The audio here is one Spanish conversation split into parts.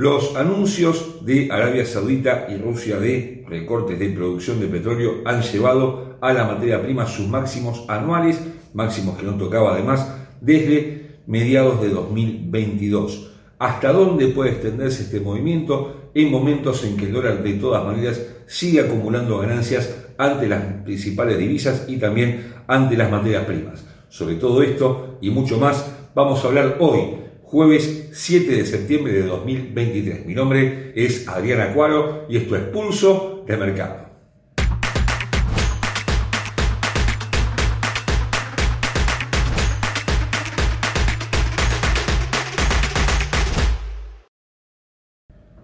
Los anuncios de Arabia Saudita y Rusia de recortes de producción de petróleo han llevado a la materia prima sus máximos anuales, máximos que no tocaba además desde mediados de 2022. ¿Hasta dónde puede extenderse este movimiento en momentos en que el dólar de todas maneras sigue acumulando ganancias ante las principales divisas y también ante las materias primas? Sobre todo esto y mucho más vamos a hablar hoy jueves 7 de septiembre de 2023. Mi nombre es Adriana Cuaro y esto es Pulso de Mercado.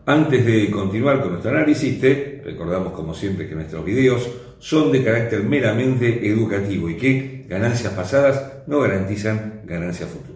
Antes de continuar con nuestro análisis, te recordamos como siempre que nuestros videos son de carácter meramente educativo y que ganancias pasadas no garantizan ganancias futuras.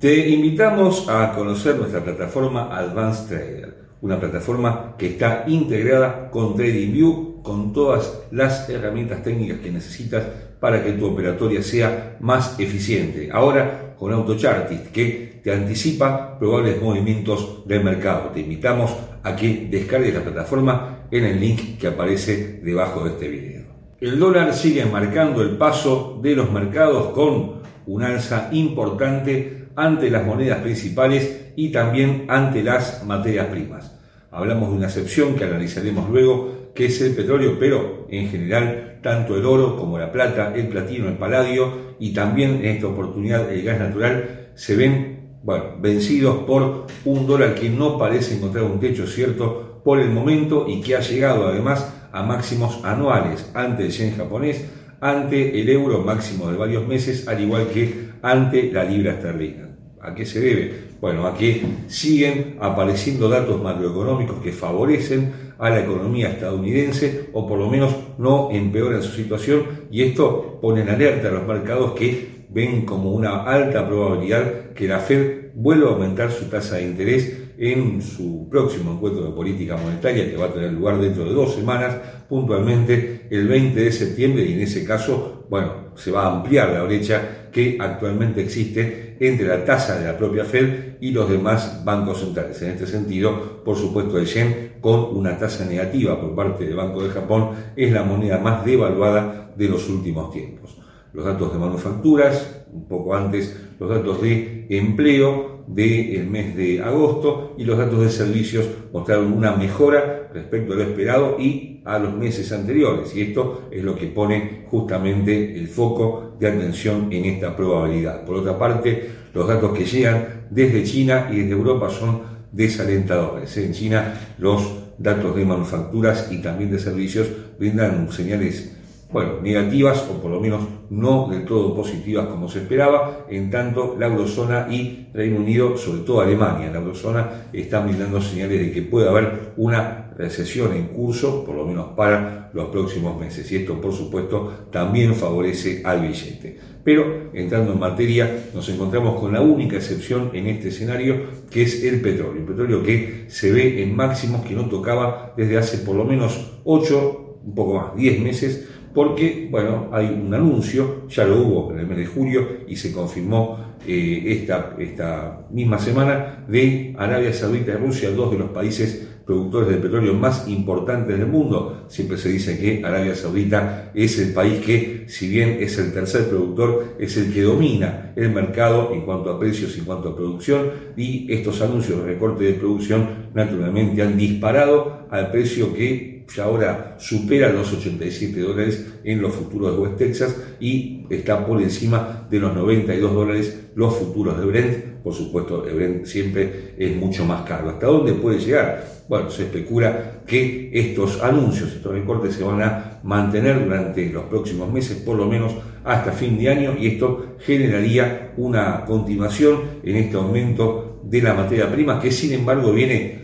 Te invitamos a conocer nuestra plataforma Advanced Trader, una plataforma que está integrada con TradingView, con todas las herramientas técnicas que necesitas para que tu operatoria sea más eficiente. Ahora con AutoChartist, que te anticipa probables movimientos del mercado. Te invitamos a que descargues la plataforma en el link que aparece debajo de este video. El dólar sigue marcando el paso de los mercados con un alza importante ante las monedas principales y también ante las materias primas. Hablamos de una excepción que analizaremos luego, que es el petróleo, pero en general tanto el oro como la plata, el platino, el paladio y también en esta oportunidad el gas natural se ven bueno, vencidos por un dólar que no parece encontrar un techo cierto por el momento y que ha llegado además a máximos anuales ante el yen japonés, ante el euro máximo de varios meses, al igual que ante la libra esterlina. ¿A qué se debe? Bueno, a que siguen apareciendo datos macroeconómicos que favorecen a la economía estadounidense o por lo menos no empeoran su situación y esto pone en alerta a los mercados que ven como una alta probabilidad que la Fed vuelva a aumentar su tasa de interés en su próximo encuentro de política monetaria que va a tener lugar dentro de dos semanas, puntualmente el 20 de septiembre y en ese caso, bueno, se va a ampliar la brecha que actualmente existe entre la tasa de la propia Fed y los demás bancos centrales. En este sentido, por supuesto, el yen con una tasa negativa por parte del Banco de Japón es la moneda más devaluada de los últimos tiempos. Los datos de manufacturas, un poco antes, los datos de empleo del mes de agosto y los datos de servicios mostraron una mejora respecto a lo esperado y a los meses anteriores. Y esto es lo que pone justamente el foco de atención en esta probabilidad. Por otra parte, los datos que llegan desde China y desde Europa son desalentadores. En China los datos de manufacturas y también de servicios brindan señales bueno, negativas o por lo menos no del todo positivas como se esperaba, en tanto la eurozona y Reino Unido, sobre todo Alemania, la eurozona están brindando señales de que puede haber una recesión en curso, por lo menos para los próximos meses. Y esto, por supuesto, también favorece al billete. Pero, entrando en materia, nos encontramos con la única excepción en este escenario, que es el petróleo. El petróleo que se ve en máximos que no tocaba desde hace por lo menos 8, un poco más, 10 meses, porque, bueno, hay un anuncio, ya lo hubo en el mes de julio y se confirmó eh, esta, esta misma semana, de Arabia Saudita y Rusia, dos de los países productores de petróleo más importantes del mundo. Siempre se dice que Arabia Saudita es el país que, si bien es el tercer productor, es el que domina el mercado en cuanto a precios, y en cuanto a producción, y estos anuncios de recorte de producción naturalmente han disparado al precio que ya ahora supera los 87 dólares en los futuros de West Texas y está por encima de los 92 dólares los futuros de Brent. Por supuesto, Brent siempre es mucho más caro. ¿Hasta dónde puede llegar? Bueno, se especula que estos anuncios, estos recortes se van a mantener durante los próximos meses, por lo menos hasta fin de año, y esto generaría una continuación en este aumento de la materia prima, que sin embargo viene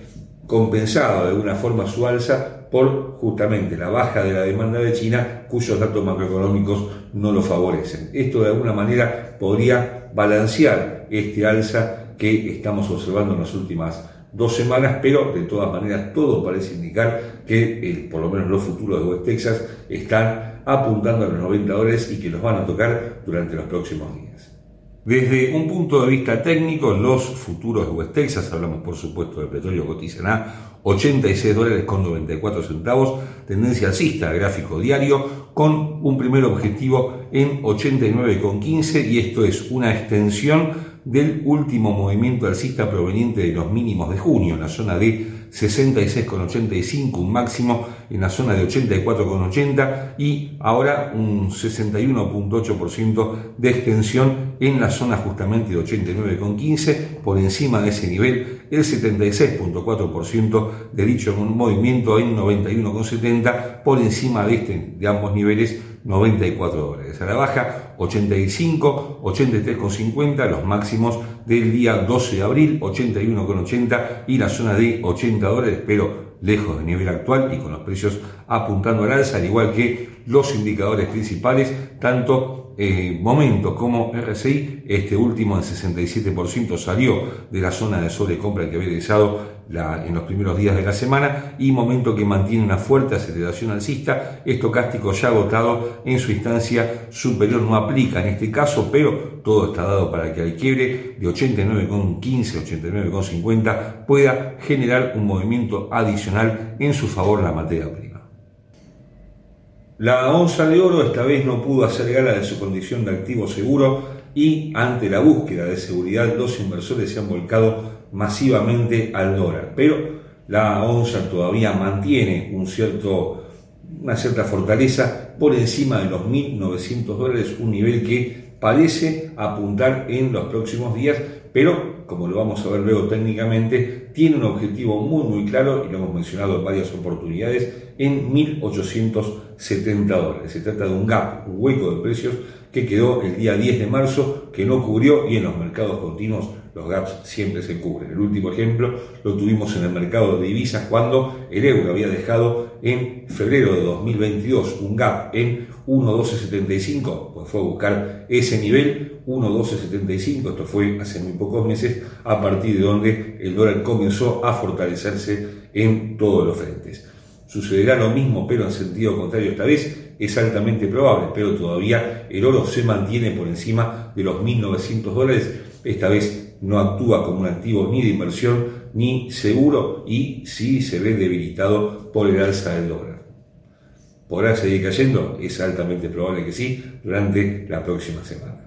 compensado de alguna forma su alza por justamente la baja de la demanda de China, cuyos datos macroeconómicos no lo favorecen. Esto de alguna manera podría balancear este alza que estamos observando en las últimas dos semanas, pero de todas maneras todo parece indicar que por lo menos los futuros de West Texas están apuntando a los 90 dólares y que los van a tocar durante los próximos días. Desde un punto de vista técnico, los futuros de West Texas, hablamos por supuesto del petróleo, cotizan a 86 dólares con 94 centavos, tendencia alcista, gráfico diario, con un primer objetivo en 89,15 y esto es una extensión del último movimiento alcista proveniente de los mínimos de junio, en la zona de 66,85, un máximo en la zona de 84,80 y ahora un 61,8% de extensión en la zona justamente de 89,15, por encima de ese nivel el 76,4% de dicho movimiento en 91,70, por encima de, este, de ambos niveles 94 dólares. A la baja 85, 83,50, los máximos del día 12 de abril, 81,80 y la zona de 80 dólares, pero lejos del nivel actual y con los precios apuntando al alza, al igual que los indicadores principales, tanto eh, Momento como RSI, este último en 67% salió de la zona de sobrecompra que había realizado en los primeros días de la semana y Momento que mantiene una fuerte aceleración alcista, estocástico ya agotado en su instancia superior no aplica en este caso, pero todo está dado para que al quiebre de 89,15, 89,50 pueda generar un movimiento adicional en su favor la materia prima. La onza de oro esta vez no pudo hacer gala de su condición de activo seguro y ante la búsqueda de seguridad los inversores se han volcado masivamente al dólar. Pero la onza todavía mantiene una cierta fortaleza por encima de los 1.900 dólares, un nivel que parece apuntar en los próximos días, pero como lo vamos a ver luego técnicamente, tiene un objetivo muy muy claro y lo hemos mencionado en varias oportunidades en 1.870 dólares. Se trata de un gap, un hueco de precios que quedó el día 10 de marzo, que no cubrió y en los mercados continuos los gaps siempre se cubren. El último ejemplo lo tuvimos en el mercado de divisas cuando el euro había dejado en febrero de 2022 un gap en 1.1275, pues fue a buscar ese nivel 1.1275, esto fue hace muy pocos meses, a partir de donde el dólar comenzó a fortalecerse en todos los frentes. Sucederá lo mismo, pero en sentido contrario esta vez, es altamente probable, pero todavía el oro se mantiene por encima de los 1.900 dólares, esta vez no actúa como un activo ni de inversión ni seguro y sí se ve debilitado por el alza del dólar. ¿Podrá seguir cayendo? Es altamente probable que sí durante la próxima semana.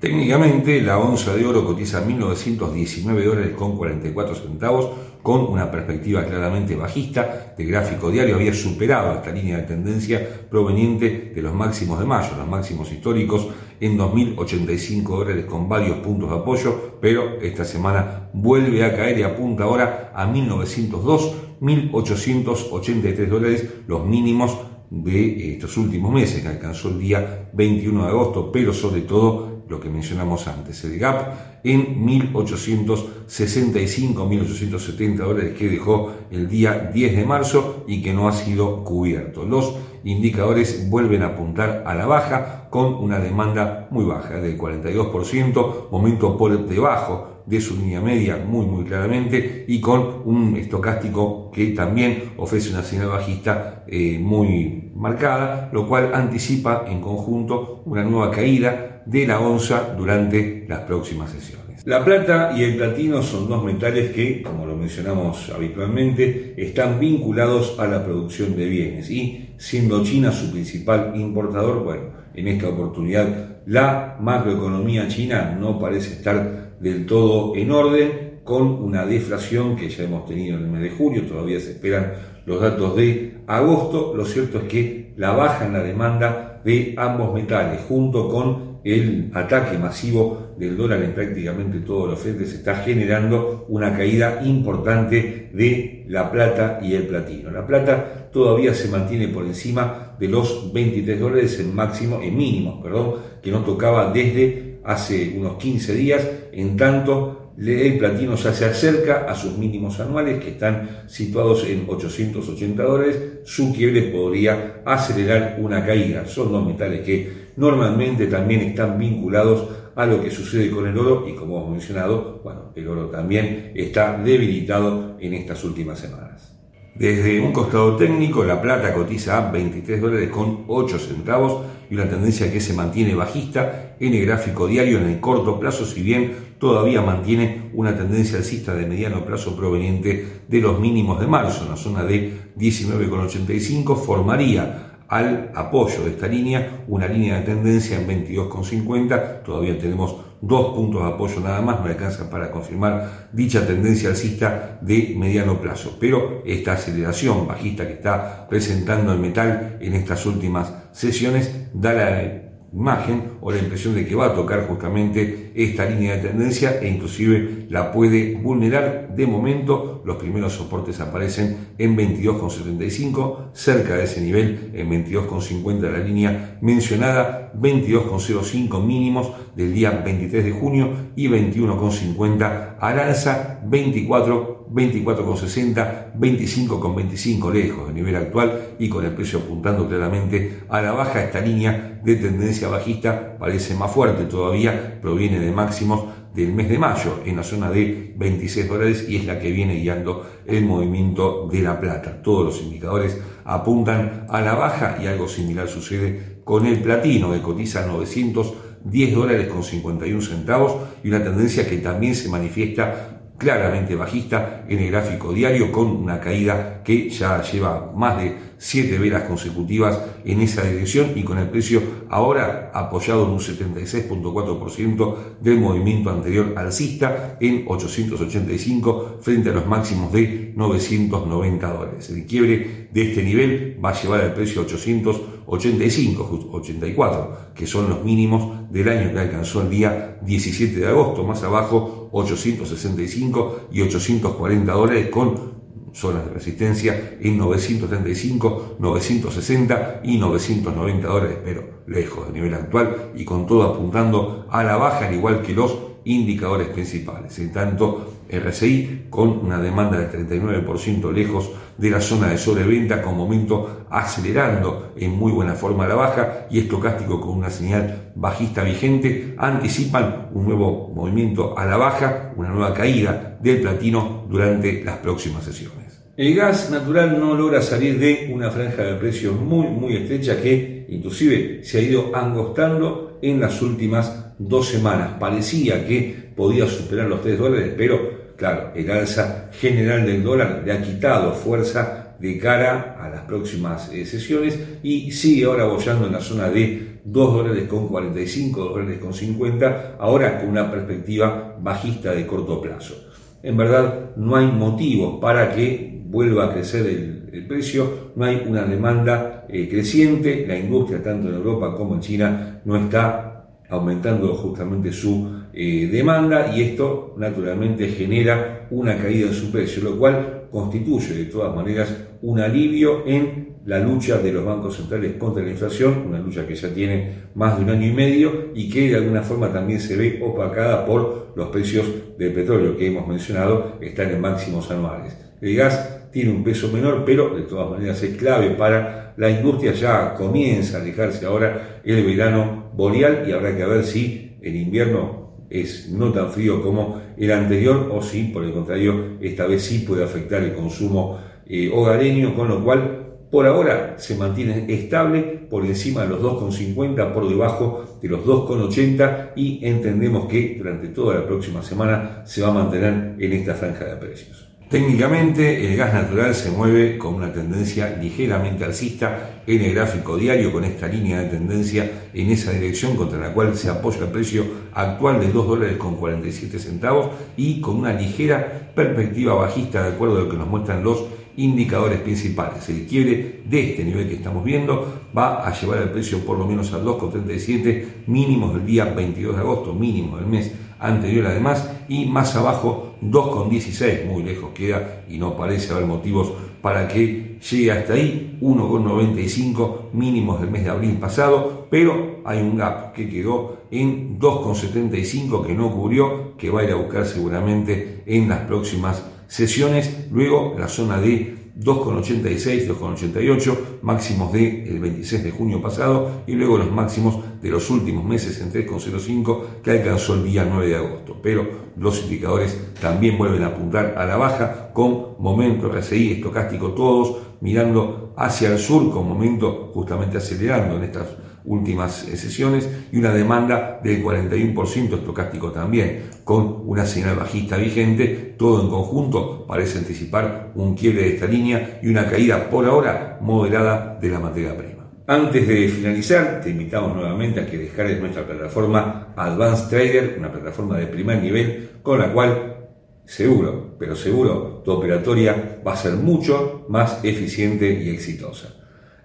Técnicamente, la onza de oro cotiza 1.919 dólares con 44 centavos, con una perspectiva claramente bajista. De gráfico diario había superado esta línea de tendencia proveniente de los máximos de mayo, los máximos históricos en 2.085 dólares con varios puntos de apoyo, pero esta semana vuelve a caer y apunta ahora a 1.902, 1.883 dólares, los mínimos de estos últimos meses, que alcanzó el día 21 de agosto, pero sobre todo lo que mencionamos antes, el gap en 1.865-1.870 dólares que dejó el día 10 de marzo y que no ha sido cubierto. Los indicadores vuelven a apuntar a la baja con una demanda muy baja, del 42%, momento por debajo de su línea media muy muy claramente y con un estocástico que también ofrece una señal bajista eh, muy marcada, lo cual anticipa en conjunto una nueva caída de la onza durante las próximas sesiones. La plata y el platino son dos metales que, como lo mencionamos habitualmente, están vinculados a la producción de bienes y siendo China su principal importador, bueno, en esta oportunidad la macroeconomía china no parece estar del todo en orden con una deflación que ya hemos tenido en el mes de julio, todavía se esperan los datos de agosto, lo cierto es que la baja en la demanda de ambos metales junto con el ataque masivo del dólar en prácticamente todos los frentes está generando una caída importante de la plata y el platino. La plata todavía se mantiene por encima de los 23 dólares en máximo, en mínimos, perdón, que no tocaba desde hace unos 15 días, en tanto el platino ya se acerca a sus mínimos anuales que están situados en 880 dólares, su quiebre podría acelerar una caída. Son dos metales que normalmente también están vinculados a lo que sucede con el oro y como hemos mencionado, bueno, el oro también está debilitado en estas últimas semanas. Desde un costado técnico, la plata cotiza a 23 dólares con 8 centavos y una tendencia que se mantiene bajista en el gráfico diario en el corto plazo, si bien todavía mantiene una tendencia alcista de mediano plazo proveniente de los mínimos de marzo, en la zona de 19,85, formaría al apoyo de esta línea, una línea de tendencia en 22,50, todavía tenemos dos puntos de apoyo nada más, no alcanza para confirmar dicha tendencia alcista de mediano plazo, pero esta aceleración bajista que está presentando el metal en estas últimas sesiones da la imagen o la impresión de que va a tocar justamente esta línea de tendencia e inclusive la puede vulnerar. De momento los primeros soportes aparecen en 22,75, cerca de ese nivel en 22,50 la línea mencionada, 22,05 mínimos del día 23 de junio y 21,50 al alza, 24 24,60, 25,25 lejos del nivel actual y con el precio apuntando claramente a la baja. Esta línea de tendencia bajista parece más fuerte todavía, proviene de máximos del mes de mayo en la zona de 26 dólares y es la que viene guiando el movimiento de la plata. Todos los indicadores apuntan a la baja y algo similar sucede con el platino que cotiza 910 dólares con 51 centavos y una tendencia que también se manifiesta claramente bajista en el gráfico diario con una caída que ya lleva más de siete velas consecutivas en esa dirección y con el precio ahora apoyado en un 76.4% del movimiento anterior alcista en 885 frente a los máximos de 990 dólares. El quiebre de este nivel va a llevar al precio 885, 84, que son los mínimos del año que alcanzó el día 17 de agosto, más abajo 865 y 840 dólares con zonas de resistencia en 935, 960 y 990 dólares, pero lejos del nivel actual y con todo apuntando a la baja, al igual que los indicadores principales. En tanto, RSI con una demanda de 39% lejos de la zona de sobreventa, con momento acelerando en muy buena forma la baja y estocástico con una señal bajista vigente, anticipan un nuevo movimiento a la baja, una nueva caída del platino durante las próximas sesiones. El gas natural no logra salir de una franja de precios muy, muy estrecha que inclusive se ha ido angostando en las últimas dos semanas. Parecía que podía superar los 3 dólares, pero Claro, el alza general del dólar le ha quitado fuerza de cara a las próximas eh, sesiones y sigue ahora bollando en la zona de 2 dólares con 45, 2 dólares con 50, ahora con una perspectiva bajista de corto plazo. En verdad no hay motivos para que vuelva a crecer el, precio, no hay una demanda eh, creciente, la industria tanto en Europa como en China no está aumentando justamente su eh, demanda y esto naturalmente genera una caída en su precio, lo cual constituye de todas maneras un alivio en la lucha de los bancos centrales contra la inflación, una lucha que ya tiene más de un año y medio y que de alguna forma también se ve opacada por los precios del petróleo que hemos mencionado, están en máximos anuales. El gas tiene un peso menor, pero de todas maneras es clave para la industria, ya comienza a alejarse ahora el verano boreal y habrá que ver si el invierno es no tan frío como el anterior o si por el contrario esta vez sí puede afectar el consumo eh, hogareño, con lo cual por ahora se mantiene estable por encima de los 2,50, por debajo de los 2,80 y entendemos que durante toda la próxima semana se va a mantener en esta franja de precios. Técnicamente, el gas natural se mueve con una tendencia ligeramente alcista en el gráfico diario, con esta línea de tendencia en esa dirección contra la cual se apoya el precio actual de 2 dólares con 47 centavos y con una ligera perspectiva bajista de acuerdo a lo que nos muestran los indicadores principales. El quiebre de este nivel que estamos viendo va a llevar el precio por lo menos a 2,37 mínimos del día 22 de agosto, mínimo del mes anterior además, y más abajo 2,16, muy lejos queda y no parece haber motivos para que llegue hasta ahí, 1,95 mínimos del mes de abril pasado, pero hay un gap que quedó en 2,75 que no cubrió, que va a ir a buscar seguramente en las próximas sesiones, luego la zona de 2,86, 2,88, máximos del 26 de junio pasado y luego los máximos de los últimos meses en 3,05 que alcanzó el día 9 de agosto. Pero los indicadores también vuelven a apuntar a la baja con momento RSI estocástico todos mirando hacia el sur con momento justamente acelerando en estas últimas sesiones y una demanda del 41% estocástico también, con una señal bajista vigente, todo en conjunto parece anticipar un quiebre de esta línea y una caída por ahora moderada de la materia prima. Antes de finalizar, te invitamos nuevamente a que descargues nuestra plataforma Advanced Trader, una plataforma de primer nivel con la cual seguro, pero seguro, tu operatoria va a ser mucho más eficiente y exitosa.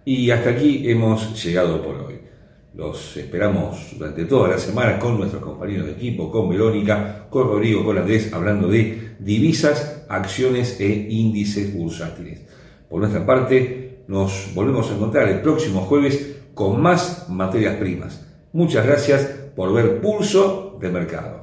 Y hasta aquí hemos llegado por hoy. Los esperamos durante toda la semana con nuestros compañeros de equipo, con Verónica, con Rodrigo, con Andrés, hablando de divisas, acciones e índices bursátiles. Por nuestra parte, nos volvemos a encontrar el próximo jueves con más materias primas. Muchas gracias por ver Pulso de Mercado.